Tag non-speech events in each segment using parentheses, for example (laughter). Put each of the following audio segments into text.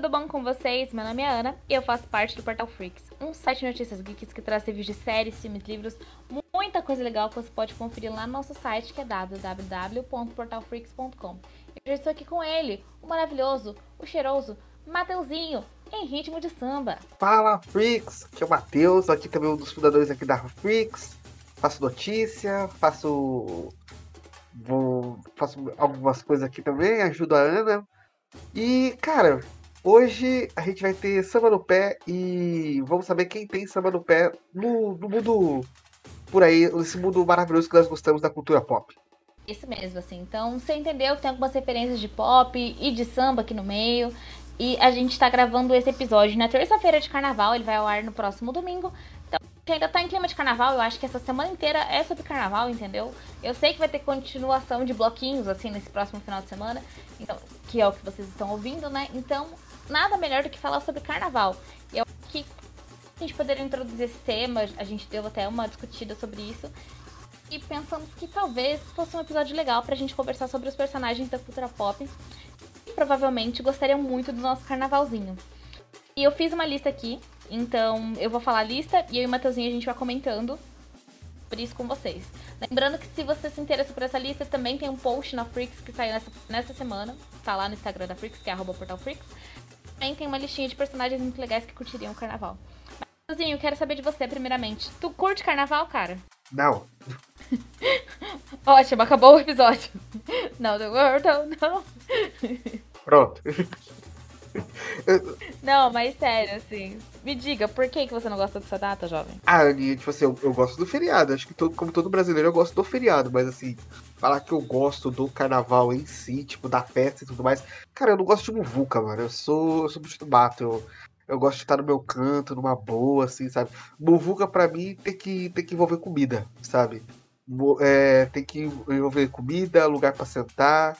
tudo bom com vocês? Meu nome é Ana e eu faço parte do Portal Freaks, um site de notícias geeks que traz reviews de séries, filmes, livros, muita coisa legal que você pode conferir lá no nosso site que é www.portalfreaks.com. Eu já estou aqui com ele, o maravilhoso, o cheiroso, Mateuzinho, em ritmo de samba. Fala Freaks, aqui é o Matheus, aqui também um dos fundadores aqui da Freaks. Faço notícia, faço. Vou, faço algumas coisas aqui também, ajudo a Ana. E, cara, hoje a gente vai ter samba no pé e vamos saber quem tem samba no pé no, no mundo por aí, nesse mundo maravilhoso que nós gostamos da cultura pop. Isso mesmo, assim. Então, você entendeu? Tem algumas referências de pop e de samba aqui no meio. E a gente tá gravando esse episódio na terça-feira de carnaval, ele vai ao ar no próximo domingo. Então, ainda tá em clima de carnaval, eu acho que essa semana inteira é sobre carnaval, entendeu? Eu sei que vai ter continuação de bloquinhos, assim, nesse próximo final de semana, então, que é o que vocês estão ouvindo, né? Então, nada melhor do que falar sobre carnaval. E eu acho que a gente poderia introduzir esse tema, a gente deu até uma discutida sobre isso. E pensamos que talvez fosse um episódio legal pra gente conversar sobre os personagens da cultura pop e provavelmente gostariam muito do nosso carnavalzinho. E eu fiz uma lista aqui, então eu vou falar a lista e eu e o Matheusinho a gente vai comentando por isso com vocês. Lembrando que se você se interessa por essa lista, também tem um post na Freaks que saiu nessa, nessa semana. Tá lá no Instagram da Freaks, que é arroba portalfreaks. Também tem uma listinha de personagens muito legais que curtiriam o carnaval. Eu quero saber de você primeiramente. Tu curte carnaval, cara? Não, (laughs) Ótimo, acabou o episódio. (laughs) Não, the world, não. pronto. (laughs) Não, mas sério, assim. Me diga, por que, que você não gosta dessa data, jovem? Ah, tipo assim, eu, eu gosto do feriado. Acho que todo, como todo brasileiro eu gosto do feriado, mas assim, falar que eu gosto do carnaval em si, tipo, da festa e tudo mais. Cara, eu não gosto de muvuca, mano. Eu sou, eu sou bicho do mato. Eu, eu gosto de estar no meu canto, numa boa, assim, sabe? Muvuca pra mim tem que, tem que envolver comida, sabe? É, tem que envolver comida, lugar pra sentar.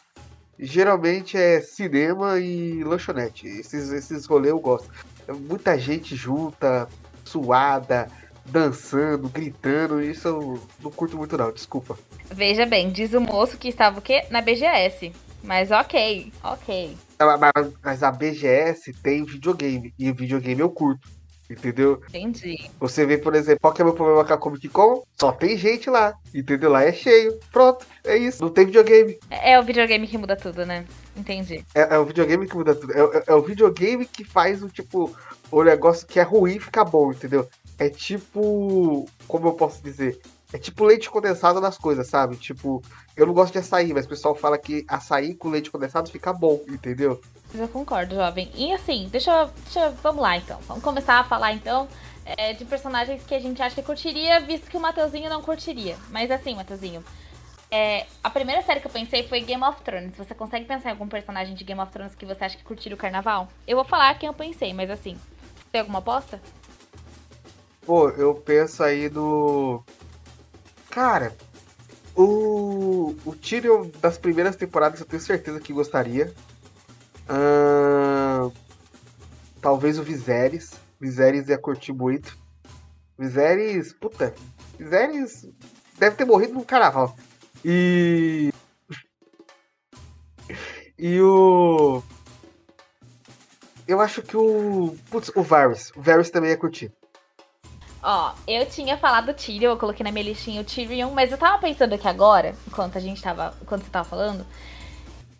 Geralmente é cinema e lanchonete. Esses, esses rolês eu gosto. É muita gente junta, suada, dançando, gritando. Isso eu não curto muito, não, desculpa. Veja bem, diz o moço que estava o quê? Na BGS. Mas ok, ok. Ah, Mas, mas a BGS tem videogame. E o videogame eu curto. Entendeu? Entendi. Você vê, por exemplo, qual que é o meu problema com a Comic Con? Só tem gente lá. Entendeu? Lá é cheio. Pronto. É isso. Não tem videogame. É é o videogame que muda tudo, né? Entendi. É, é o videogame que muda tudo. É, é- é o videogame que faz o tipo. O negócio que é ruim ficar bom, entendeu? É tipo. Como eu posso dizer? É tipo leite condensado nas coisas, sabe? Tipo, eu não gosto de açaí, mas o pessoal fala que açaí com leite condensado fica bom, entendeu? Eu concordo, jovem. E assim, deixa deixa Vamos lá então. Vamos começar a falar então é, de personagens que a gente acha que curtiria, visto que o Mateuzinho não curtiria. Mas assim, Mateuzinho. é, a primeira série que eu pensei foi Game of Thrones. Você consegue pensar em algum personagem de Game of Thrones que você acha que curtiria o carnaval? Eu vou falar quem eu pensei, mas assim. Tem alguma aposta? Pô, eu penso aí no. Cara, o. O Tyrion das primeiras temporadas eu tenho certeza que gostaria. Ahn, Talvez o Viserys. Viserys ia curtir muito. Viserys. Puta. Viserys deve ter morrido no carnaval. E. E o. Eu acho que o. Putz, o Varys. O Varys também ia curtir. Ó, eu tinha falado Tyrion, eu coloquei na minha listinha o Tyrion, mas eu tava pensando aqui agora, enquanto a gente tava. Enquanto você tava falando,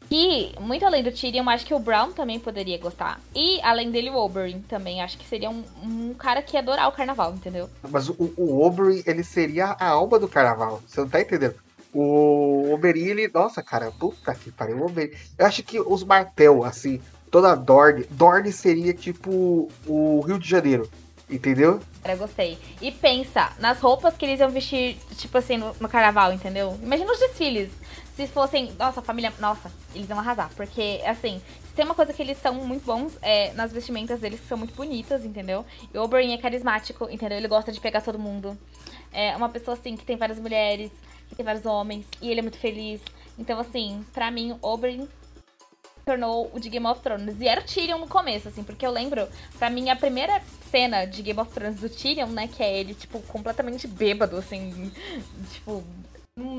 que, muito além do Tyrion, acho que o Brown também poderia gostar. E, além dele, o Oberyn também. Acho que seria um, um cara que ia adorar o carnaval, entendeu? Mas o, o Oberyn, ele seria a alma do carnaval. Você não tá entendendo? O Oberyn, ele... Nossa, cara, puta que pariu. O Oberyn... Eu acho que os Martel, assim, toda a Dorne... Dorne seria tipo o Rio de Janeiro, entendeu? Cara, gostei. E pensa nas roupas que eles iam vestir, tipo assim, no, no carnaval, entendeu? Imagina os desfiles. se fossem. Nossa, família. Nossa, eles iam arrasar. Porque, assim, tem uma coisa que eles são muito bons é nas vestimentas deles, que são muito bonitas, entendeu? E o Oberyn é carismático, entendeu? Ele gosta de pegar todo mundo. É uma pessoa, assim, que tem várias mulheres, que tem vários homens, e ele é muito feliz. Então, assim, pra mim, Oberyn tornou o de Game of Thrones. E era o Tyrion no começo, assim, porque eu lembro, pra mim, a primeira cena de Game of Thrones do Tyrion, né, que é ele, tipo, completamente bêbado, assim, tipo,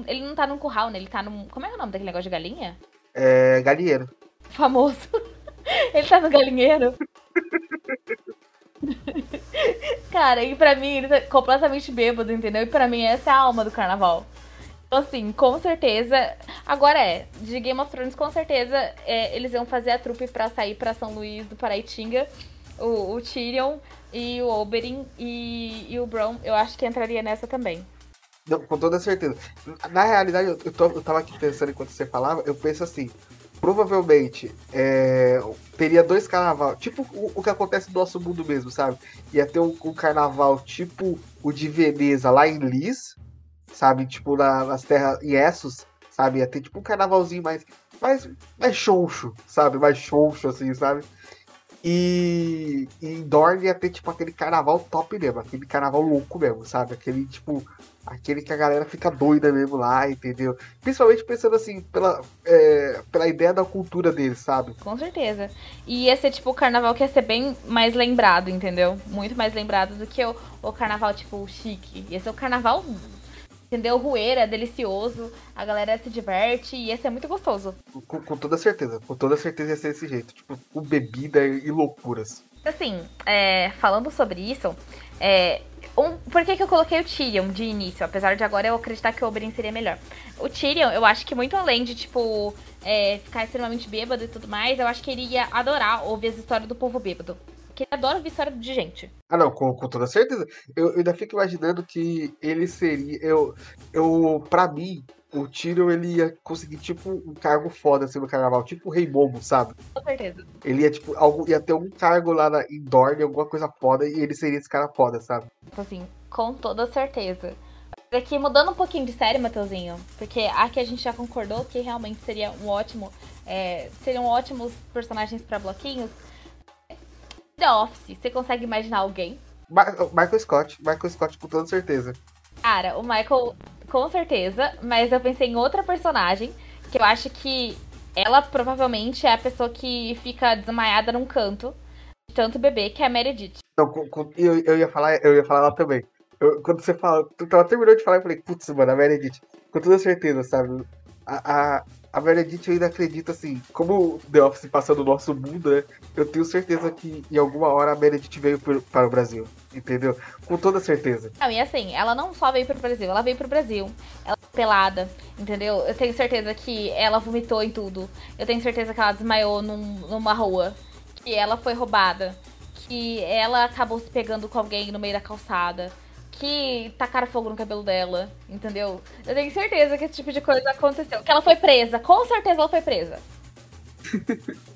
ele não tá num curral, né? Ele tá num. Como é, o nome daquele negócio de galinha? É. Galinheiro. Famoso. (laughs) ele tá no galinheiro. (laughs) Cara, e pra mim ele tá completamente bêbado, entendeu? E pra mim essa é a alma do carnaval. Então, assim, com certeza. Agora é, de Game of Thrones, com certeza é, eles iam fazer a trupe pra sair pra São Luís do Paraitinga. O, o Tyrion e o Oberyn e, e o Bron, eu acho que entraria nessa também. Com toda certeza. Na realidade, eu, tô, eu tava aqui pensando enquanto você falava, eu penso assim, provavelmente é, teria dois carnaval, tipo o, o, que acontece no nosso mundo mesmo, sabe? Ia ter um, um, carnaval tipo o de Veneza lá em Lis, sabe? Tipo na, nas terras em Essos, sabe? Ia ter tipo um carnavalzinho mais, mais, mais choncho, sabe? Mais choncho, assim, sabe? E, e em Dorne ia ter tipo aquele carnaval top mesmo, aquele carnaval louco mesmo, sabe? Aquele tipo Aquele que a galera fica doida mesmo lá, entendeu? Principalmente pensando assim, pela, é, pela ideia da cultura deles, sabe? Com certeza. E ia ser tipo o carnaval que ia ser bem mais lembrado, entendeu? Muito mais lembrado do que o, o carnaval, tipo, chique. Ia ser o carnaval entendeu? Rueira, delicioso, a galera se diverte e ia ser muito gostoso. Com, com, toda certeza, com toda certeza ia ser desse jeito, tipo, com bebida e loucuras. Assim, é, falando sobre isso, é, um, por que, que eu coloquei o Tyrion de início? Apesar de agora eu acreditar que o Oberyn seria melhor. O Tyrion, eu acho que muito além de, tipo, é, ficar extremamente bêbado e tudo mais, eu acho que ele ia adorar ouvir as histórias do povo bêbado. Porque ele adora ouvir história de gente. Ah, não, com, com toda certeza. Eu, eu ainda fico imaginando que ele seria. Eu, eu, pra mim, o Tyrion ele ia conseguir, tipo, um cargo foda assim no carnaval, tipo o Rei Momo, sabe? Com certeza. Ele ia, tipo, algum, ia ter um cargo lá na, em Dorne, alguma coisa foda, e ele seria esse cara foda, sabe? Assim, com toda certeza. Aqui, mudando um pouquinho de série, Matheusinho, porque aqui a gente já concordou que realmente seria um ótimo. É, seriam ótimos personagens para bloquinhos. The Office, você consegue imaginar alguém? Michael Scott, Michael Scott com toda certeza. Cara, o Michael com certeza, mas eu pensei em outra personagem que eu acho que ela provavelmente é a pessoa que fica desmaiada num canto de tanto bebê, que é a Meredith. Não, eu, eu ia falar, eu ia falar lá também. Eu, quando você fala, tu ela terminou de falar, eu falei, putz, mano, a Meredith, com toda certeza, sabe? A, a, a Meredith ainda acredito, assim, como The Office passa no nosso mundo, né? Eu tenho certeza que em alguma hora a Meredith veio para o Brasil, entendeu? Com toda certeza. Não, e assim, ela não só veio pro Brasil, ela veio pro Brasil. Ela é pelada, entendeu? Eu tenho certeza que ela vomitou em tudo. Eu tenho certeza que ela desmaiou num, numa rua. Que ela foi roubada. Que ela acabou se pegando com alguém no meio da calçada que tacaram fogo no cabelo dela, entendeu? Eu tenho certeza que esse tipo de coisa aconteceu. Que ela foi presa, com certeza ela foi presa. (laughs)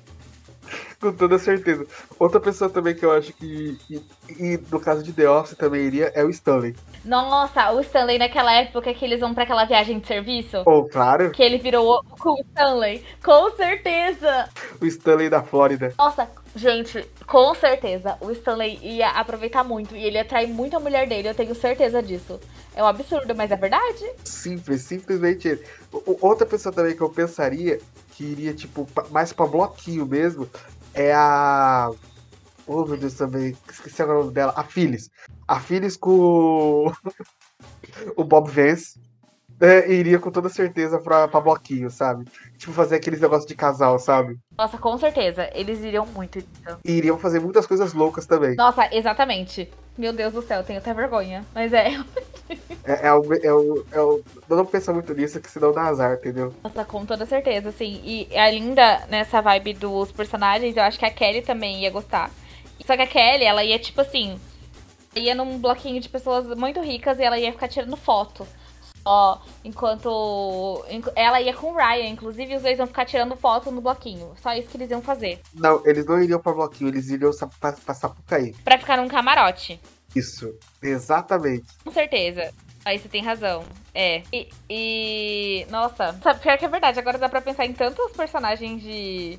com toda certeza. Outra pessoa também que eu acho que, que, e no caso de The Office também iria, é o Stanley. Nossa, o Stanley naquela época que eles vão para aquela viagem de serviço. Oh, claro. Que ele virou o Stanley. Com certeza. O Stanley da Flórida. Nossa, Gente, com certeza, o Stanley ia aproveitar muito e ele ia atrair muito a mulher dele, eu tenho certeza disso. É um absurdo, mas é verdade. Simples, simplesmente. Outra pessoa também que eu pensaria que iria, tipo, mais pra bloquinho mesmo, é a. Oh, meu Deus, também. Esqueci o nome dela. A Phyllis. A Phyllis com (laughs) o Bob Vance é, iria com toda certeza pra, pra bloquinho, sabe? Tipo, fazer aqueles negócios de casal, sabe? Nossa, com certeza. Eles iriam muito então. E iriam fazer muitas coisas loucas também. Nossa, exatamente. Meu Deus do céu, tenho até vergonha. Mas é. é, é, o, é, o, é o. Não pensa muito nisso, que senão dá azar, entendeu? Nossa, com toda certeza, sim. E ainda nessa vibe dos personagens, eu acho que a Kelly também ia gostar. Só que a Kelly, ela ia, tipo assim. Ia num bloquinho de pessoas muito ricas e ela ia ficar tirando foto só, enquanto ela ia com o Ryan, inclusive os dois iam ficar tirando foto no bloquinho. Só isso que eles iam fazer. Não, eles não iriam para bloquinho, eles iriam passar por cair. Pra ficar num camarote. Isso, exatamente. Com certeza. Aí você tem razão. É. E, e. Nossa, sabe, pior que é verdade. Agora dá pra pensar em tantos personagens de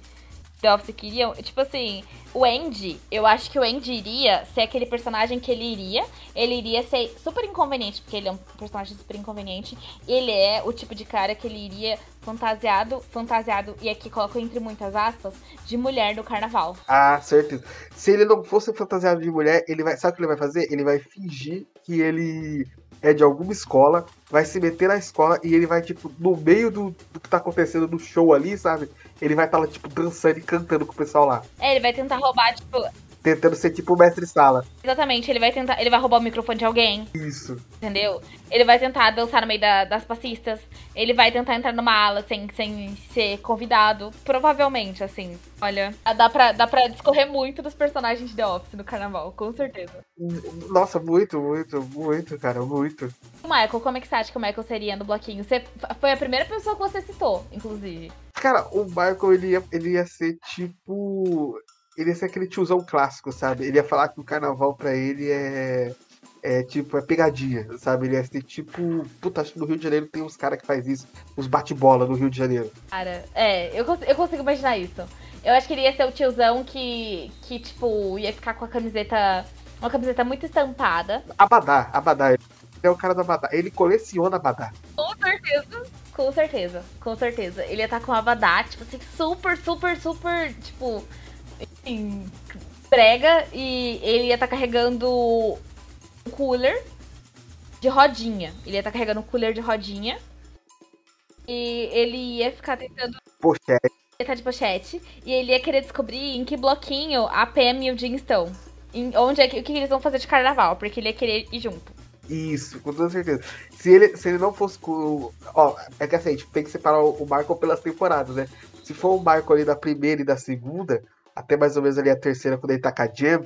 The Office que iriam. Tipo assim, o Andy, eu acho que o Andy iria ser aquele personagem que ele iria. Ele iria ser super inconveniente, porque ele é um personagem super inconveniente. Ele é o tipo de cara que ele iria fantasiado, fantasiado, e aqui coloco entre muitas aspas, de mulher no carnaval. Ah, certeza. Se ele não fosse fantasiado de mulher, ele vai. Sabe o que ele vai fazer? Ele vai fingir que ele é de alguma escola, vai se meter na escola e ele vai, tipo, no meio do, do que tá acontecendo no show ali, sabe? Ele vai estar tá lá, tipo, dançando e cantando com o pessoal lá. É, ele vai tentar roubar, tipo, tentando ser tipo o mestre sala. Exatamente, ele vai tentar, ele vai roubar o microfone de alguém. Isso. Entendeu? Ele vai tentar dançar no meio da, das passistas. Ele vai tentar entrar numa ala sem, sem ser convidado. Provavelmente, assim. Olha, dá pra, dá pra discorrer muito dos personagens de The Office no carnaval, com certeza. Nossa, muito, muito, muito, cara, muito. O Michael, como é que você acha que o Michael seria no bloquinho? Você foi a primeira pessoa que você citou, inclusive. Cara, o Michael, ele ia, ele ia ser tipo ele ia ser aquele tiozão clássico, sabe? Ele ia falar que o carnaval pra ele é. É tipo, é pegadinha, sabe? Ele ia ser tipo. Puta, acho que no Rio de Janeiro tem uns caras que faz isso, uns bate-bola no Rio de Janeiro. Cara, é, eu, cons eu consigo imaginar isso. Eu acho que ele ia ser o tiozão que, que, tipo, ia ficar com a camiseta. Uma camiseta muito estampada. Abadá, Abadá. Ele é o cara do Abadá. Ele coleciona Abadá. Com certeza. Com certeza, com certeza. Ele ia estar tá com Abadá, tipo assim, super, super, super, tipo enfim, prega e ele ia estar tá carregando um cooler de rodinha. Ele ia estar tá carregando um cooler de rodinha. E ele ia ficar tentando. Pochete. Ele tá de pochete. E ele ia querer descobrir em que bloquinho a Pam e o Jim estão. Em onde é que, o que eles vão fazer de carnaval, porque ele ia querer ir junto. Isso, com toda certeza. Se ele, se ele não fosse com. Ó, é que assim, a gente tem que separar o Marco pelas temporadas, né? Se for o Marco ali da primeira e da segunda, até mais ou menos ali a terceira, quando ele tá com a Jam,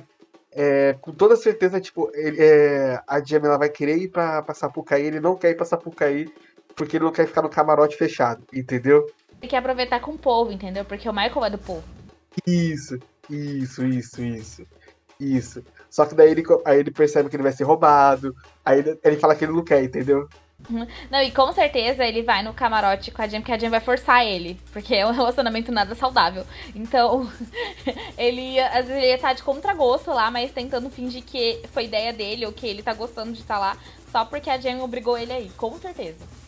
é, com toda certeza, tipo, ele, é, a Jam ela vai querer ir pra, pra Sapucaí, ele não quer ir pra Sapucaí, porque ele não quer ficar no camarote fechado, entendeu? Ele quer aproveitar com o povo, entendeu? Porque o Michael é do povo. Isso, isso, isso, isso. Isso. Só que daí ele, aí ele percebe que ele vai ser roubado, aí ele, ele fala que ele não quer, entendeu? Não, e com certeza ele vai no camarote com a Jam, porque a Jam vai forçar ele. Porque é um relacionamento nada saudável. Então, (laughs) ele ia, às vezes ele ia estar tá de contragosto lá, mas tentando fingir que foi ideia dele ou que ele tá gostando de estar tá lá, só porque a Jam obrigou ele aí, com certeza.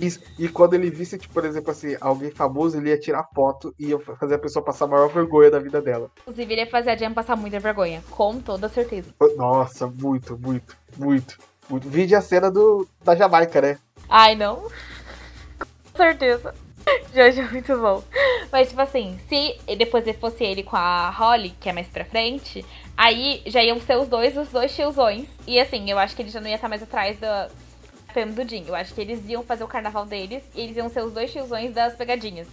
Isso. E quando ele visse, tipo, por exemplo, assim, alguém famoso, ele ia tirar foto e ia fazer a pessoa passar a maior vergonha da vida dela. Inclusive, ele ia fazer a Jam passar muita vergonha, com toda certeza. Nossa, muito, muito, muito. Vide a cena do, da Jamaica, né? Ai, não. Com certeza. Jojo é muito bom. Mas, tipo assim, se depois fosse ele com a Holly, que é mais pra frente, aí já iam ser os dois, os dois tiozões. E assim, eu acho que ele já não ia estar mais atrás da Fêmea do Jim. Eu acho que eles iam fazer o carnaval deles e eles iam ser os dois tiozões das pegadinhas.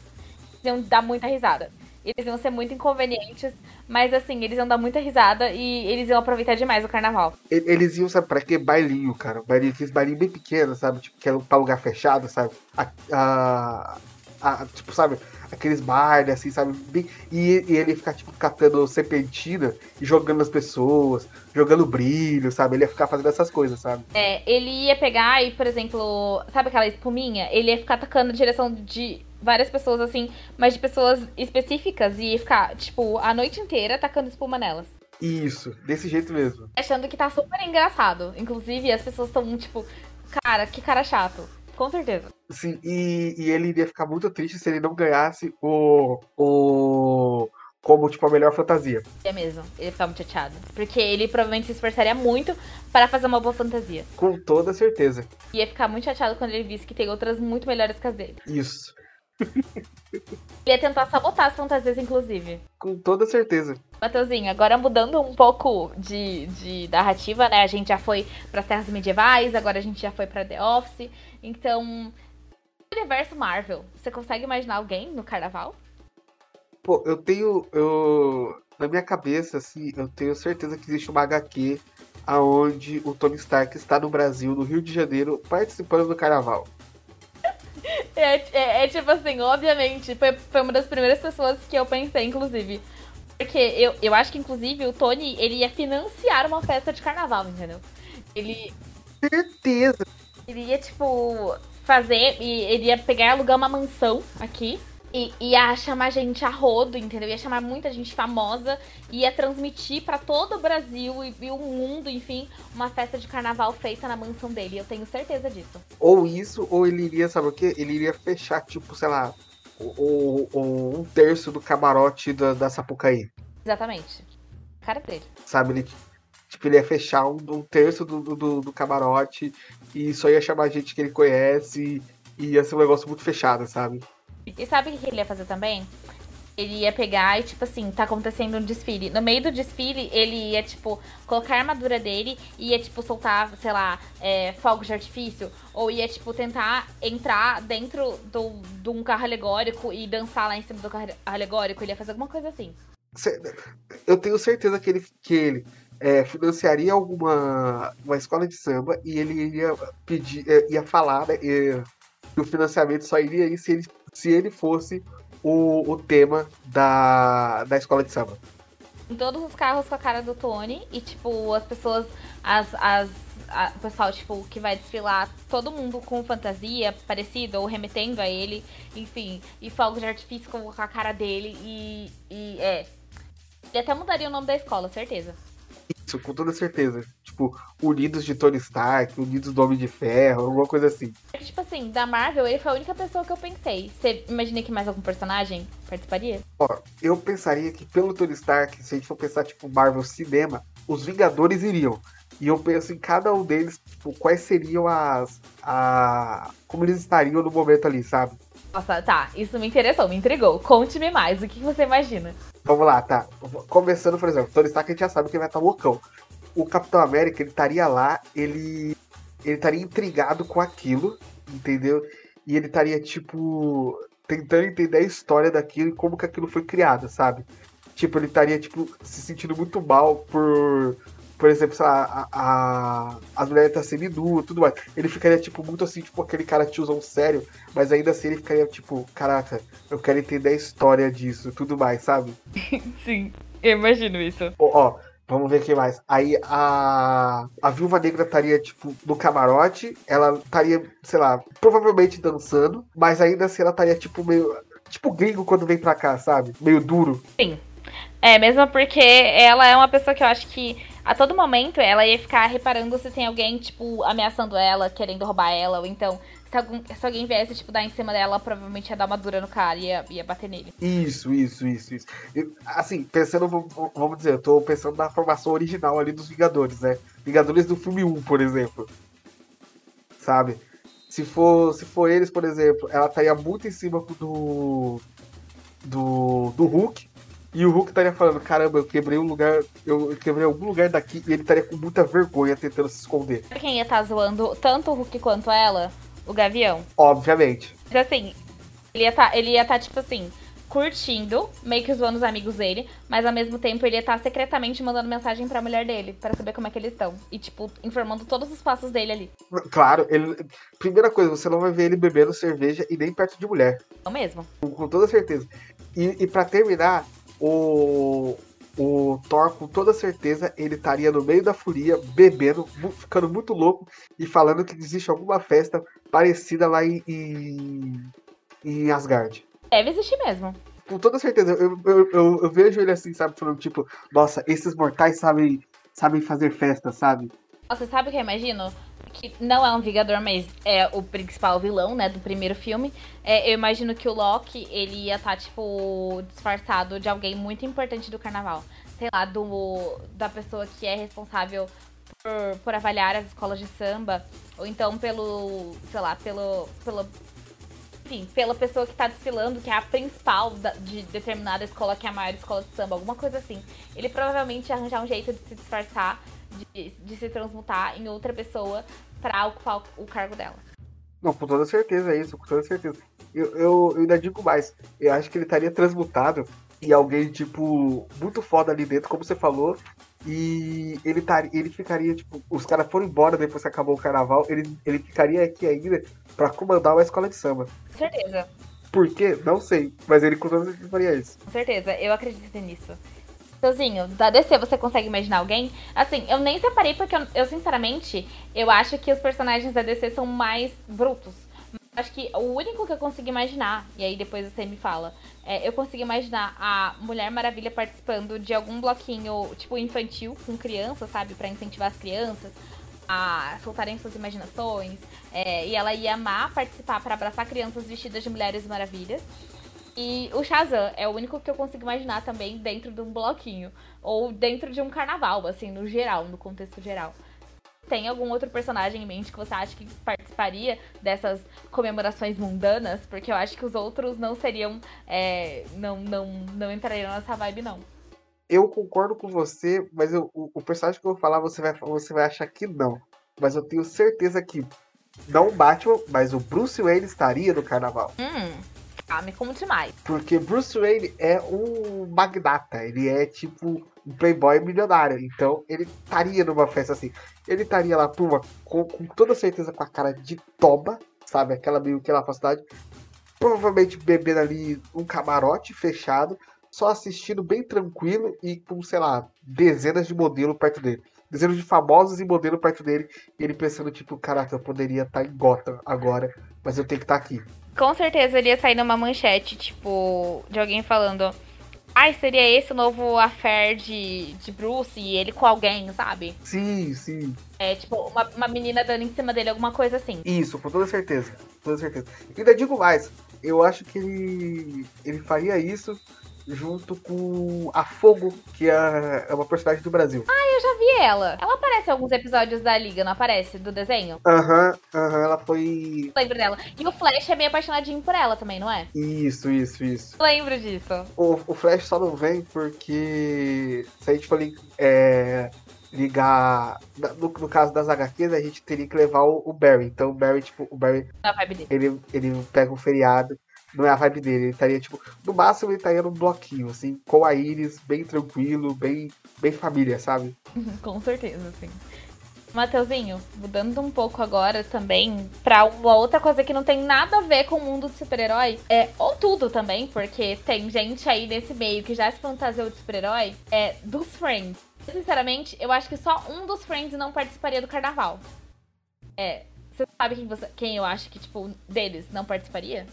Iam dar muita risada. Eles iam ser muito inconvenientes, mas assim, eles iam dar muita risada e eles iam aproveitar demais o carnaval. Eles iam, sabe, pra que bailinho, cara? Bailinho, aqueles bailinhos bem pequenos, sabe? Tipo, que era pra lugar fechado, sabe? A, a, a, tipo, sabe? Aqueles bailes, assim, sabe? Bem, e, e, ele ficar, tipo, catando serpentina e jogando nas pessoas, jogando brilho, sabe? Ele ia ficar fazendo essas coisas, sabe? É, ele ia pegar e, por exemplo, sabe aquela espuminha? Ele ia ficar atacando na direção de várias pessoas assim, mas de pessoas específicas e ficar, tipo, a noite inteira tacando espuma nelas. Isso, desse jeito mesmo. Achando que tá super engraçado. Inclusive, as pessoas estão, tipo, cara, que cara chato. Com certeza. Sim, e, e ele iria ficar muito triste se ele não ganhasse o. o como, tipo, a melhor fantasia. É mesmo, ele ia ficar muito chateado. Porque ele provavelmente se esforçaria muito para fazer uma boa fantasia. Com toda certeza. Ia ficar muito chateado quando ele visse que tem outras muito melhores que as dele. Isso. Ele ia tentar sabotar as fantasias, inclusive. Com toda certeza. Mateuzinho, agora mudando um pouco de, de narrativa, né? A gente já foi para as terras medievais, agora a gente já foi para The Office. Então, universo Marvel, você consegue imaginar alguém no carnaval? Pô, eu tenho. Eu, na minha cabeça, assim, eu tenho certeza que existe uma HQ aonde o Tony Stark está no Brasil, no Rio de Janeiro, participando do carnaval. (laughs) É, é, é, tipo assim, obviamente, foi, foi uma das primeiras pessoas que eu pensei, inclusive. Porque eu, eu acho que, inclusive, o Tony, ele ia financiar uma festa de carnaval, entendeu? Ele... Certeza. Ele ia, tipo, fazer. E ele ia pegar e alugar uma mansão aqui. E ia chamar gente a rodo, entendeu? Ia chamar muita gente famosa, ia transmitir para todo o Brasil e, e, o mundo, enfim, uma festa de carnaval feita na mansão dele. Eu tenho certeza disso. Ou isso, ou ele iria, sabe o quê? Ele iria fechar, tipo, sei lá, o, o um terço do camarote da, da Sapucaí. Exatamente. Cara dele. Sabe, ele, tipo, ele ia fechar um, um terço do, do, do, camarote e só ia chamar gente que ele conhece e ia ser um negócio muito fechado, sabe? E sabe o que ele ia fazer também? Ele ia pegar e, tipo assim, tá acontecendo um desfile. No meio do desfile, ele ia, tipo, colocar a armadura dele e ia, tipo, soltar, sei lá, é, fogos de artifício. Ou ia, tipo, tentar entrar dentro do, de um carro alegórico e dançar lá em cima do carro alegórico. Ele ia fazer alguma coisa assim. Eu tenho certeza que ele, que ele é, financiaria alguma uma escola de samba e ele ia pedir, é, ia falar, né, que o financiamento só iria ir se ele se ele fosse o, o tema da, da escola de samba. Em todos os carros com a cara do Tony e, tipo, as pessoas, as, as, a, o pessoal, tipo, que vai desfilar, todo mundo com fantasia parecida ou remetendo a ele, enfim, e fogos de artifício com a cara dele e, e é. Ele até mudaria o nome da escola, certeza. Isso, com toda certeza. Tipo, Unidos de Tony Stark, Unidos do Homem de Ferro, alguma coisa assim. Tipo assim, da Marvel, ele foi a única pessoa que eu pensei. Você imagina que mais algum personagem participaria? Ó, eu pensaria que pelo Tony Stark, se a gente for pensar, tipo, Marvel Cinema, os Vingadores iriam. E eu penso em cada um deles, tipo, quais seriam as. A... Como eles estariam no momento ali, sabe? Nossa, tá. Isso me interessou, me intrigou. Conte-me mais. O que você imagina? Vamos lá, tá. Começando, por exemplo, Tony Stark a gente já sabe que vai estar loucão. O Capitão América, ele estaria lá, ele. Ele estaria intrigado com aquilo, entendeu? E ele estaria, tipo, tentando entender a história daquilo e como que aquilo foi criado, sabe? Tipo, ele estaria, tipo, se sentindo muito mal por por exemplo, sei lá, a, a, as mulheres tá semi-nua tudo mais. Ele ficaria, tipo, muito assim, tipo, aquele cara tiozão sério, mas ainda assim ele ficaria, tipo, caraca, eu quero entender a história disso, tudo mais, sabe? (laughs) Sim, eu imagino isso. Ó, ó vamos ver o que mais. Aí a, a Viúva Negra estaria, tipo, no camarote, ela estaria, sei lá, provavelmente dançando, mas ainda assim ela estaria, tipo, meio. Tipo gringo quando vem pra cá, sabe? Meio duro. Sim. É, mesmo porque ela é uma pessoa que eu acho que a todo momento ela ia ficar reparando se tem alguém, tipo, ameaçando ela, querendo roubar ela, ou então, se, algum, se alguém viesse, tipo, dar em cima dela, provavelmente ia dar uma dura no cara e ia, ia bater nele. Isso, isso, isso, isso. Eu, assim, pensando, vamos dizer, eu tô pensando na formação original ali dos Vingadores, né? Vingadores do filme 1, por exemplo. Sabe? Se for, se for eles, por exemplo, ela estaria muito em cima do. do. do Hulk e o Hulk estaria falando, caramba, eu quebrei um lugar, eu quebrei algum lugar daqui, e ele estaria com muita vergonha tentando se esconder. Quem ia estar tá zoando tanto o Hulk quanto ela? O Gavião. Obviamente. Mas assim, ele ia tá, estar, tá, tipo assim, curtindo, meio que zoando os amigos dele, mas ao mesmo tempo ele ia estar tá secretamente mandando mensagem pra mulher dele, para saber como é que eles estão. E, tipo, informando todos os passos dele ali. Claro, ele. Primeira coisa, você não vai ver ele bebendo cerveja e nem perto de mulher. Não mesmo. Com toda certeza. E, e para terminar, o, o Thor, com toda certeza, ele estaria no meio da furia, bebendo, ficando muito louco e falando que existe alguma festa parecida lá em, em, em Asgard. Deve existir mesmo. Com toda certeza, eu, eu, eu, eu, vejo ele assim, sabe, falando tipo, nossa, esses mortais sabem, sabem fazer festa, sabe? Você sabe o que eu imagino? Que não é um Vingador, mas é o principal vilão, né, do primeiro filme. É, eu imagino que o Loki, ele ia estar, tá, tipo, disfarçado de alguém muito importante do carnaval. Sei lá, do, da pessoa que é responsável por, por avaliar as escolas de samba. Ou então pelo, sei lá, pelo, pelo enfim, pela pessoa que tá desfilando, que é a principal da, de determinada escola, que é a maior escola de samba, alguma coisa assim. Ele provavelmente ia arranjar um jeito de se disfarçar, de, de se transmutar em outra pessoa para ocupar o, o cargo dela. Não, com toda certeza é isso, com toda certeza. Eu, eu, eu, ainda digo mais. Eu acho que ele estaria transmutado e alguém, tipo, muito foda ali dentro, como você falou. E ele, tar, ele ficaria, tipo, os caras foram embora depois que acabou o carnaval. Ele, ele ficaria aqui ainda pra comandar uma escola de samba. Com certeza. Por quê? Não sei. Mas ele com toda certeza faria isso. Com certeza, eu acredito nisso. Sozinho, da DC você consegue imaginar alguém? Assim, eu nem separei porque eu, eu, sinceramente, eu acho que os personagens da DC são mais brutos. Acho que o único que eu consigo imaginar, e aí depois você me fala, é, eu consigo imaginar a Mulher Maravilha participando de algum bloquinho, tipo, infantil, com crianças, sabe? para incentivar as crianças a soltarem suas imaginações. É, e ela ia amar participar para abraçar crianças vestidas de Mulheres Maravilhas. E o Shazam é o único que eu consigo imaginar também dentro de um bloquinho. Ou dentro de um carnaval, assim, no geral, no contexto geral. Tem algum outro personagem em mente que você acha que participaria dessas comemorações mundanas? Porque eu acho que os outros não seriam. É, não, não, não entrariam nessa vibe, não. Eu concordo com você, mas eu, o, o, personagem que eu vou falar você vai, você vai achar que não. Mas eu tenho certeza que não o Batman, mas o Bruce Wayne estaria no carnaval. Hum. Ah, me conte mais. Porque Bruce Wayne é um magnata. Ele é tipo um playboy milionário. Então ele estaria numa festa assim. Ele estaria lá, turma, com, com, toda certeza com a cara de toba, sabe? Aquela meio que lá cidade. Provavelmente bebendo ali um camarote fechado, só assistindo bem tranquilo e com, sei lá, dezenas de modelos perto dele. Dezenas de famosos e modelos perto dele. E ele pensando, tipo, caraca, eu poderia estar em Gotham agora, mas eu tenho que estar aqui com certeza ele ia sair numa manchete, tipo, de alguém falando. Ai, seria esse o novo affair de, de Bruce e ele com alguém, sabe? Sim, sim. É, tipo, uma, uma menina dando em cima dele, alguma coisa assim. Isso, com toda certeza. Com toda certeza. E ainda digo mais, eu acho que ele, ele faria isso junto com a Fogo, que é, é uma personagem do Brasil. Ah, eu já vi ela. Ela aparece em alguns episódios da Liga, não aparece? Do desenho? Aham, uhum, aham, uhum, ela foi. Lembro dela. E o Flash é meio apaixonadinho por ela também, não é? Isso, isso, isso. Lembro disso. O, o Flash só não vem porque se a gente for é, ligar. No, no, caso das HQs, a gente teria que levar o, o Barry. Então o Barry, tipo, o Barry. Ele, ele pega um feriado não é a vibe dele. Ele estaria, tipo, no máximo ele estaria num bloquinho, assim, com a Iris, bem tranquilo, bem, bem família, sabe? (laughs) com certeza, sim. Mateuzinho, mudando um pouco agora também pra uma outra coisa que não tem nada a ver com o mundo de super-herói, é, ou tudo também, porque tem gente aí nesse meio que já se fantasiou de super-herói, é dos Friends. Sinceramente, eu acho que só um dos Friends não participaria do carnaval. É, você sabe quem, você, quem eu acho que, tipo, deles não participaria?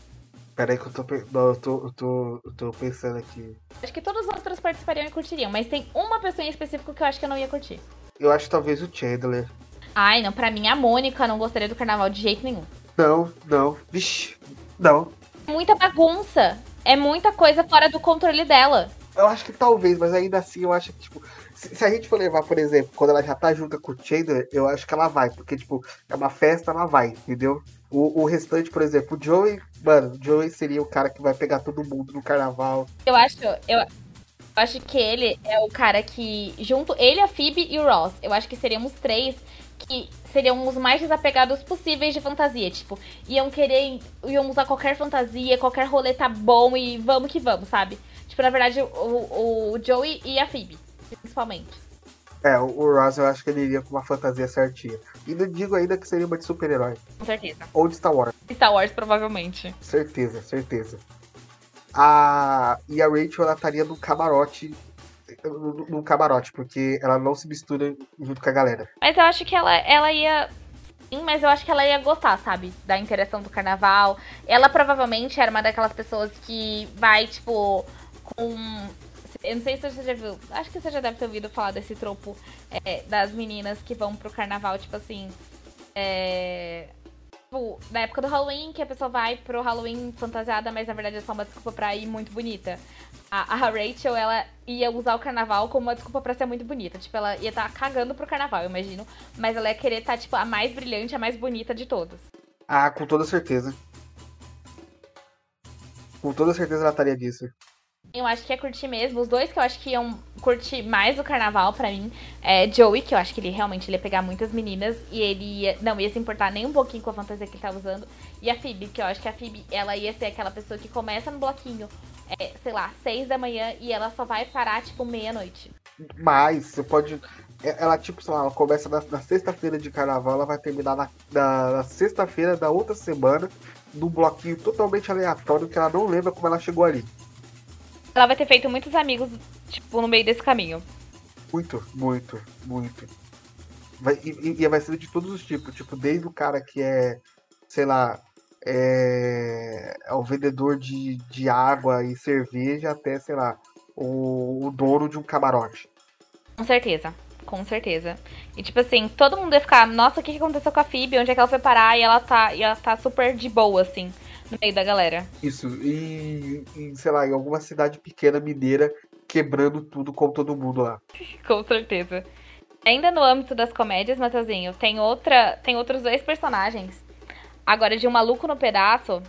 Peraí que eu tô, não, eu tô, eu tô, eu tô pensando aqui. Acho que todos os outros participariam e curtiriam, mas tem uma pessoa em específico que eu acho que eu não ia curtir. Eu acho talvez o Chandler. Ai, não, pra mim a Mônica não gostaria do carnaval de jeito nenhum. Não, não. Vixe, não. É muita bagunça. É muita coisa fora do controle dela. Eu acho que talvez, mas ainda assim eu acho que, tipo, se, se, a gente for levar, por exemplo, quando ela já tá junto com o Chandler, eu acho que ela vai, porque, tipo, é uma festa, ela vai, entendeu? O, o restante, por exemplo, o Joey, mano, o Joey seria o cara que vai pegar todo mundo no carnaval. Eu acho, eu, acho que ele é o cara que, junto, ele, a Phoebe e o Ross, eu acho que seríamos três que seriam os mais desapegados possíveis de fantasia. Tipo, iam querer, iam usar qualquer fantasia, qualquer rolê tá bom e vamos que vamos, sabe? Tipo, na verdade, o, o, o Joey e a Phoebe, principalmente. É, o Ross eu acho que ele iria com uma fantasia certinha. E não digo ainda que seria uma de super-herói. Com certeza. Ou de Star Wars. Star Wars, provavelmente. Certeza, certeza. A... E a Rachel, ela estaria no camarote no, camarote, porque ela não se mistura junto com a galera. Mas eu acho que ela, ela ia. Sim, mas eu acho que ela ia gostar, sabe? Da interação do carnaval. Ela provavelmente era uma daquelas pessoas que vai, tipo, com eu não sei se você já viu. Acho que você já deve ter ouvido falar desse tropo é, das meninas que vão pro carnaval, tipo assim. É, tipo, na época do Halloween, que a pessoa vai pro Halloween fantasiada, mas na verdade é só uma desculpa pra ir muito bonita. A, a Rachel, ela ia usar o carnaval como uma desculpa pra ser muito bonita. Tipo, ela ia estar tá cagando pro carnaval, eu imagino. Mas ela ia querer estar, tá, tipo, a mais brilhante, a mais bonita de todas. Ah, com toda certeza. Com toda certeza ela estaria disso. Eu acho que ia curtir mesmo. Os dois que eu acho que iam curtir mais o carnaval para mim é Joey, que eu acho que ele realmente ia pegar muitas meninas e ele ia, não ia se importar nem um pouquinho com a fantasia que ele tá usando. E a Phoebe, que eu acho que a Phoebe, ela ia ser aquela pessoa que começa no bloquinho, é, sei lá, seis da manhã e ela só vai parar, tipo, meia-noite. Mas, você pode. É, ela, tipo, sei lá, ela começa na, na sexta-feira de carnaval, ela vai terminar na, na, na sexta-feira da outra semana, num bloquinho totalmente aleatório que ela não lembra como ela chegou ali ela vai ter feito muitos amigos, tipo, no meio desse caminho. Muito, muito, muito. Vai, e, e vai ser de todos os tipos, tipo, desde o cara que é, sei lá, é, é o vendedor de, de água e cerveja até, sei lá, o, o dono de um camarote. Com certeza. Com certeza. E tipo assim, todo mundo ia ficar, nossa, o que, que aconteceu com a Phoebe? Onde é que ela foi parar? E ela tá, e ela tá super de boa, assim, no meio da galera. Isso, e, e sei lá, em alguma cidade pequena mineira quebrando tudo com todo mundo lá. (laughs) com certeza. Ainda no âmbito das comédias, Matheusinho, tem outra. Tem outros dois personagens. Agora, de um maluco no pedaço.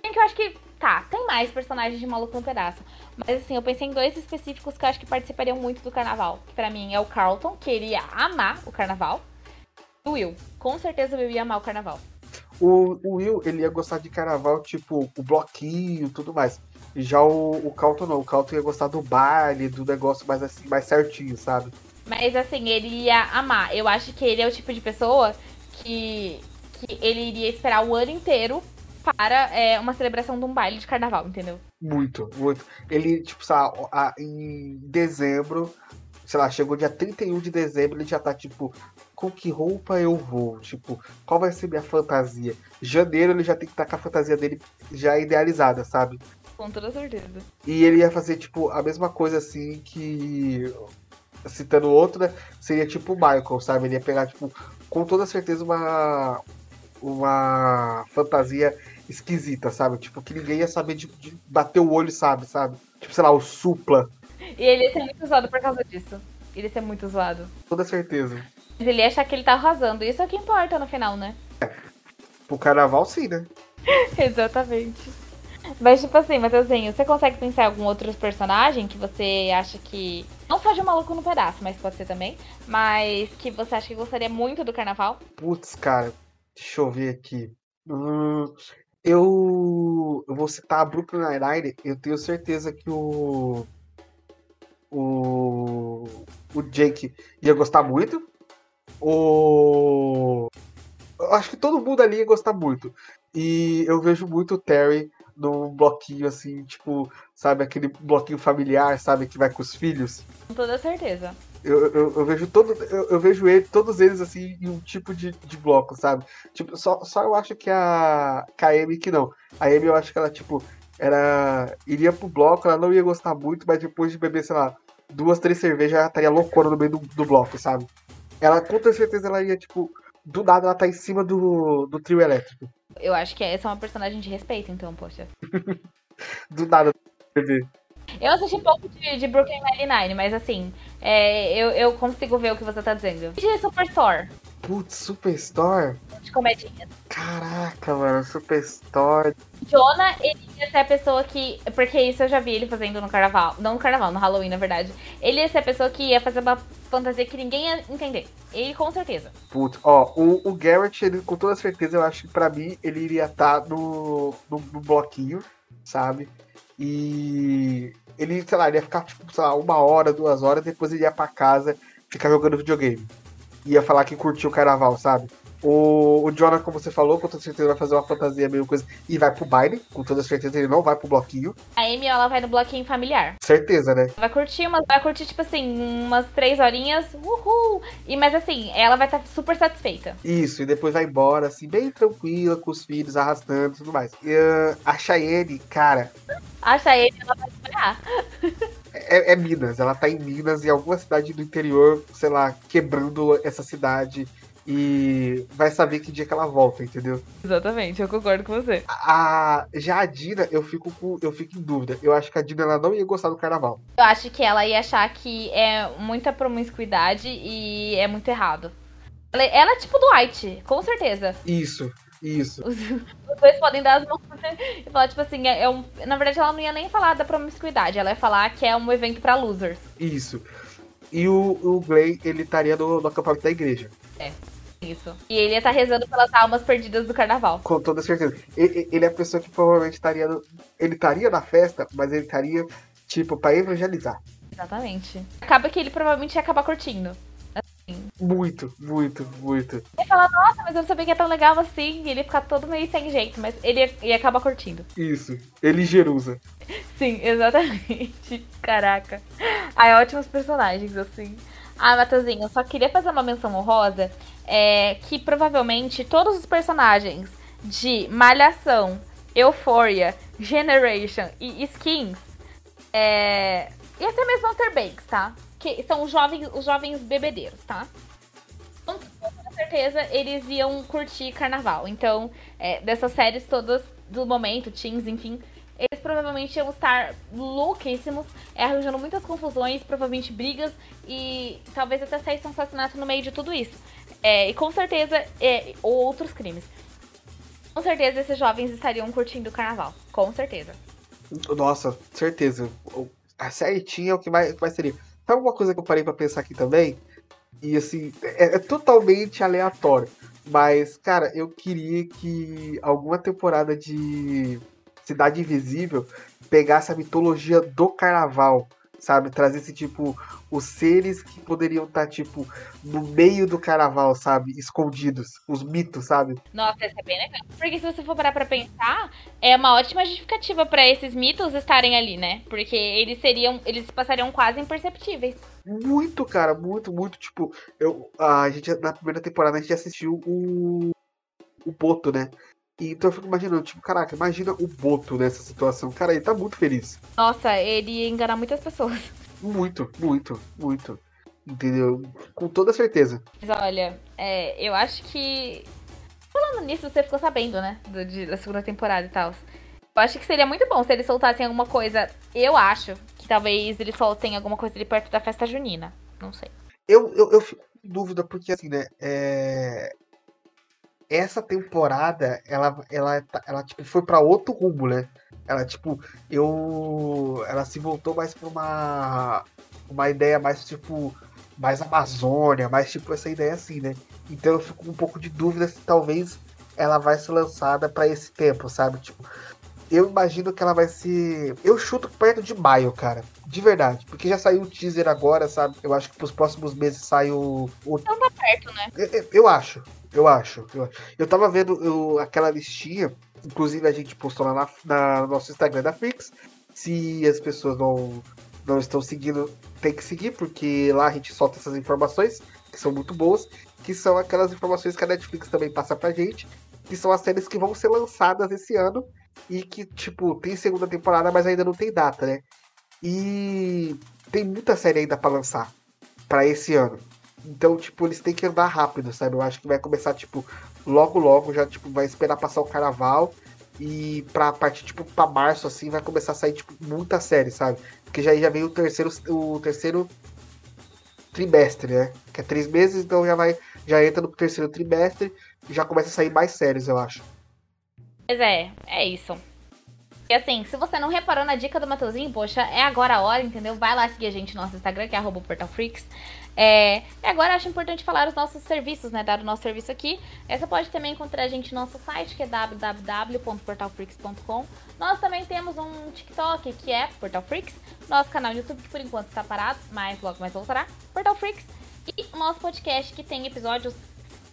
Tem que eu acho que. Tá, tem mais personagens de maluco no pedaço. Mas assim, eu pensei em dois específicos que eu acho que participariam muito do carnaval. Que pra mim é o Carlton, que ele ia amar o carnaval. E o Will. Com certeza o Will ia amar o carnaval. O, o Will, ele ia gostar de carnaval, tipo, o bloquinho tudo mais. Já o, o Carlton não. O Carlton ia gostar do baile, do negócio mais assim, mais certinho, sabe? Mas assim, ele ia amar. Eu acho que ele é o tipo de pessoa que, que ele iria esperar o ano inteiro para é, uma celebração de um baile de carnaval, entendeu? Muito, muito. Ele, tipo, sabe, em dezembro, sei lá, chegou dia 31 de dezembro, ele já tá, tipo, com que roupa eu vou? Tipo, qual vai ser minha fantasia? Janeiro ele já tem que estar tá com a fantasia dele já idealizada, sabe? Com toda certeza. E ele ia fazer, tipo, a mesma coisa assim que. Citando outro, né? Seria tipo o Michael, sabe? Ele ia pegar, tipo, com toda certeza uma. Uma fantasia esquisita, sabe? Tipo, que ninguém ia saber de, de bater o olho, sabe? Sabe? Tipo, sei lá, o supla. E ele ia ser muito zoado por causa disso. Ele ia ser muito zoado. Toda certeza. Mas ele ia achar que ele tá arrasando. Isso é o que importa no final, né? É. Pro carnaval, sim, né? (laughs) Exatamente. Mas, tipo assim, Matheusinho, você consegue pensar em algum outro personagem que você acha que. Não só de um maluco no pedaço, mas pode ser também. Mas que você acha que gostaria muito do carnaval? Putz, cara, deixa eu ver aqui. Hum, eu, eu vou citar a Brooklyn Nine-Nine. Eu tenho certeza que o. O. O Jake ia gostar muito. O. Eu acho que todo mundo ali ia gostar muito. E eu vejo muito o Terry num bloquinho assim, tipo, sabe, aquele bloquinho familiar, sabe, que vai com os filhos. Com toda certeza. Eu, eu, eu, vejo todo, eu, eu, vejo ele, todos eles assim em um tipo de, de bloco, sabe? Tipo, só, só eu acho que a, Amy que não. A Amy eu acho que ela, tipo, era. iria pro bloco, ela não ia gostar muito, mas depois de beber, sei lá, duas, três cervejas, ela estaria loucona no meio do, do bloco, sabe? Ela, com toda certeza, ela ia, tipo, do nada ela tá em cima do, do trio elétrico. Eu acho que essa é uma personagem de respeito, então, poxa. (laughs) do nada. Eu assisti um pouco de, de Brooklyn Nine-Nine, mas assim, é, eu, eu consigo ver o que você tá dizendo. E de Superstore? Putz, Superstore? De comedinha. Caraca, mano, Superstore. Jonah, ele ia ser a pessoa que. Porque isso eu já vi ele fazendo no carnaval. Não no carnaval, no Halloween, na verdade. Ele ia ser a pessoa que ia fazer uma fantasia que ninguém ia entender. Ele com certeza. Putz, ó, o, o Garrett, ele, com toda certeza, eu acho que pra mim ele iria estar tá no, no, no bloquinho, sabe? E ele, sei lá, ele ia ficar, tipo, sei lá, uma hora, duas horas, depois ele ia pra casa ficar jogando videogame. Ia falar que curtiu o carnaval, sabe? O, o Jonah, como você falou, com toda certeza vai fazer uma fantasia meio coisa e vai pro baile. Com toda certeza ele não vai pro bloquinho. A Amy, ela vai no bloquinho familiar. Certeza, né? Vai curtir, mas vai curtir, tipo assim, umas três horinhas. Uhul! E, mas assim, ela vai estar tá super satisfeita. Isso, e depois vai embora, assim, bem tranquila, com os filhos, arrastando e tudo mais. E uh, a Cheyenne, cara. A Cheyenne, ela vai esperar. (laughs) É, é, Minas, ela tá em Minas, em alguma cidade do interior, sei lá, quebrando essa cidade e vai saber que dia que ela volta, entendeu? Exatamente, eu concordo com você. A, já a Dina, eu fico, com, eu fico em dúvida. Eu acho que a Dina ela não ia gostar do carnaval. Eu acho que ela ia achar que é muita promiscuidade e é muito errado. Ela, ela é tipo do White, com certeza. Isso. Isso. Os, os, dois podem dar as mãos e falar, tipo assim, é, é um, na verdade ela não ia nem falar da promiscuidade, ela ia falar que é um evento para losers. Isso. E o, o Glay, ele estaria no, no acampamento da igreja. É. Isso. E ele ia estar tá rezando pelas almas perdidas do carnaval. Com toda certeza. Ele, ele é a pessoa que provavelmente estaria. No, ele estaria na festa, mas ele estaria, tipo, para evangelizar. Exatamente. Acaba que ele provavelmente ia acabar curtindo. Assim. Muito, muito, muito. Ele fala, nossa, mas eu não sabia que é tão legal assim. E ele fica todo meio sem jeito, mas ele e acaba curtindo. Isso. Ele Jerusa. (laughs) Sim, exatamente. Caraca. Ai, ótimos personagens, assim. Ah, Matheusinho, eu só queria fazer uma menção honrosa. É, que provavelmente todos os personagens de Malhação, Euphoria, Generation e Skins. É, e até mesmo Outer Banks, tá? Que são os jovens, os jovens bebedeiros, tá? Com certeza eles iam curtir carnaval. Então, é, dessas séries todas do momento, teens, enfim, eles provavelmente iam estar louquíssimos, é, arranjando muitas confusões, provavelmente brigas e talvez até saísse um assassinato no meio de tudo isso. É, e com certeza, é, ou outros crimes. Com certeza esses jovens estariam curtindo o carnaval. Com certeza. Nossa, certeza. A série tinha o que mais, mais seria. Sabe uma coisa que eu parei pra pensar aqui também? E assim, é, é, totalmente aleatório. Mas, cara, eu queria que alguma temporada de Cidade Invisível pegasse a mitologia do carnaval sabe? Trazer esse tipo, os seres que poderiam estar, tá, tipo, no meio do carnaval, sabe? Escondidos, os mitos, sabe? Nossa, isso é bem legal. Porque se você for parar pra pensar, é uma ótima justificativa para esses mitos estarem ali, né? Porque eles seriam, eles passariam quase imperceptíveis. Muito, cara, muito, muito, tipo, eu, a gente, na primeira temporada, a gente assistiu o, o Boto, né? Então eu fico imaginando, tipo, caraca, imagina o Boto nessa situação. Cara, ele tá muito feliz. Nossa, ele ia enganar muitas pessoas. (laughs) Muito, muito, muito. Entendeu? Com toda certeza. Mas olha, é, eu acho que. Falando nisso, você ficou sabendo, né? Do, de, da segunda temporada e tal. Eu acho que seria muito bom se eles soltassem alguma coisa. Eu acho que talvez eles soltem alguma coisa ali perto da festa junina. Não sei. Eu, eu, eu fico com dúvida, porque assim, né? É essa temporada, ela, ela, ela tipo, foi para outro rumo, né? Ela, tipo, eu. Ela se voltou mais pra uma. Uma ideia mais, tipo. Mais Amazônia, mais tipo essa ideia assim, né? Então eu fico com um pouco de dúvida se talvez ela vai ser lançada para esse tempo, sabe? Tipo, eu imagino que ela vai ser. Eu chuto perto de maio, cara. De verdade. Porque já saiu o teaser agora, sabe? Eu acho que pros próximos meses sai o. o... Então tá perto, né? Eu, eu acho. Eu acho. Eu, eu tava vendo eu, aquela listinha. Inclusive a gente postou lá na, na, no nosso Instagram da Flix. Se as pessoas não, não estão seguindo, tem que seguir, porque lá a gente solta essas informações, que são muito boas, que são aquelas informações que a Netflix também passa pra gente, que são as séries que vão ser lançadas esse ano e que, tipo, tem segunda temporada, mas ainda não tem data, né? E tem muita série ainda para lançar para esse ano. Então, tipo, eles têm que andar rápido, sabe? Eu acho que vai começar, tipo, logo, logo, já, tipo, vai esperar passar o carnaval. E pra partir, tipo, pra março, assim, vai começar a sair, tipo, muita série, sabe? Porque já, já veio o terceiro, o terceiro trimestre, né? Que é três meses, então já vai, já entra no terceiro trimestre e já começa a sair mais séries, eu acho. Pois é, é isso. E assim, se você não reparou na dica do Matheusinho, poxa, é agora a hora, entendeu? Vai lá seguir a gente no nosso Instagram, que é arroba portalfreaks. É, e agora acho importante falar os nossos serviços, né? Dar o nosso serviço aqui. Você pode também encontrar a gente no nosso site, que é www.portalfreaks.com. Nós também temos um TikTok, que é Portal Freaks. Nosso canal no YouTube, que por enquanto está parado, mas logo mais voltará. Portal Freaks. E o nosso podcast, que tem episódios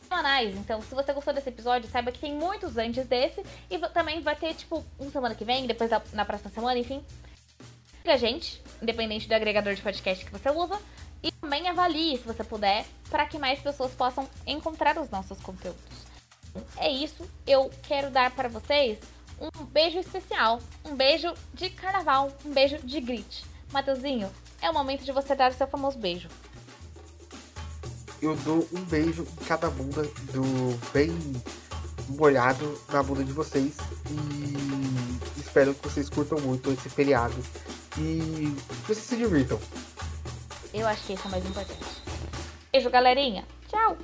semanais. Então, se você gostou desse episódio, saiba que tem muitos antes desse. E também vai ter, tipo, um semana que vem, depois da, na próxima semana, enfim. Siga a gente, independente do agregador de podcast que você usa. E também avalie, se você puder, para que mais pessoas possam encontrar os nossos conteúdos. É isso. Eu quero dar para vocês um beijo especial. Um beijo de carnaval. Um beijo de grit. Mateuzinho, é o momento de você dar o seu famoso beijo eu dou um beijo em cada bunda do bem molhado na bunda de vocês e espero que vocês curtam muito esse feriado e vocês se divirtam. Eu acho que isso é o mais importante. Beijo, galerinha. Tchau!